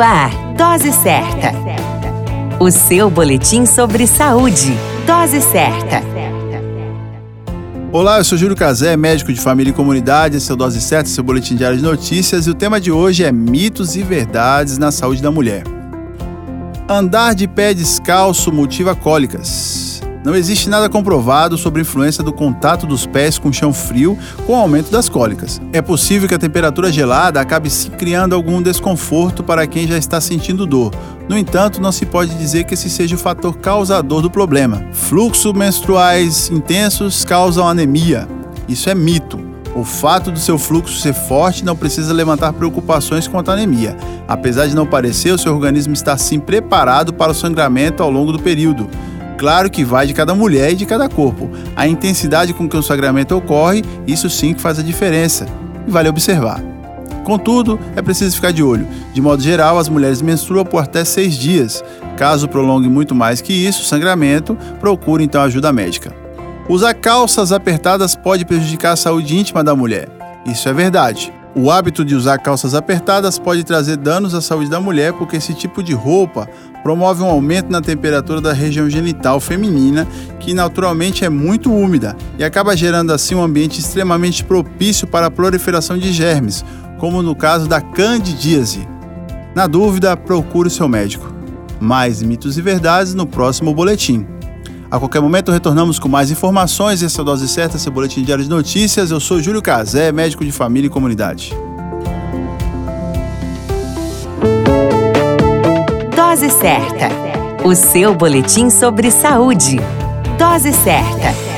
Ar, Dose Certa. O seu boletim sobre saúde. Dose Certa. Olá, eu sou Júlio Cazé, médico de família e comunidade. Esse é o Dose Certa, seu boletim diário de notícias. E o tema de hoje é mitos e verdades na saúde da mulher. Andar de pé descalço motiva cólicas. Não existe nada comprovado sobre a influência do contato dos pés com chão frio com o aumento das cólicas. É possível que a temperatura gelada acabe criando algum desconforto para quem já está sentindo dor. No entanto, não se pode dizer que esse seja o fator causador do problema. Fluxos menstruais intensos causam anemia. Isso é mito. O fato do seu fluxo ser forte não precisa levantar preocupações quanto à anemia. Apesar de não parecer, o seu organismo está sim preparado para o sangramento ao longo do período. Claro que vai de cada mulher e de cada corpo. A intensidade com que o sangramento ocorre, isso sim que faz a diferença. E vale observar. Contudo, é preciso ficar de olho. De modo geral, as mulheres menstruam por até seis dias. Caso prolongue muito mais que isso, o sangramento, procure então ajuda médica. Usar calças apertadas pode prejudicar a saúde íntima da mulher. Isso é verdade. O hábito de usar calças apertadas pode trazer danos à saúde da mulher, porque esse tipo de roupa promove um aumento na temperatura da região genital feminina, que naturalmente é muito úmida, e acaba gerando assim um ambiente extremamente propício para a proliferação de germes, como no caso da candidíase. Na dúvida, procure o seu médico. Mais mitos e verdades no próximo boletim. A qualquer momento retornamos com mais informações. Essa é a Dose Certa, seu boletim diário de notícias. Eu sou Júlio Cazé, médico de família e comunidade. Dose Certa, o seu boletim sobre saúde. Dose Certa.